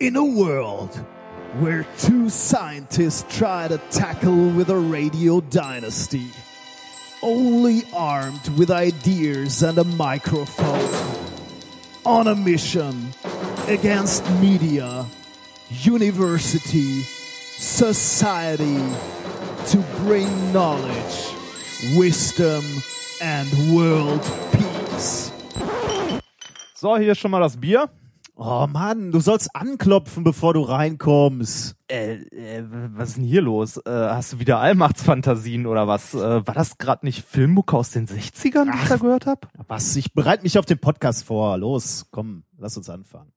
In a world where two scientists try to tackle with a radio dynasty, only armed with ideas and a microphone, on a mission against media, university, society, to bring knowledge, wisdom, and world peace. So, hier ist schon mal das Bier. Oh Mann, du sollst anklopfen, bevor du reinkommst. Äh, äh, was ist denn hier los? Äh, hast du wieder Allmachtsfantasien oder was? Äh, war das gerade nicht Filmmucke aus den 60ern, die ich da gehört habe? Was? Ich bereite mich auf den Podcast vor. Los, komm, lass uns anfangen.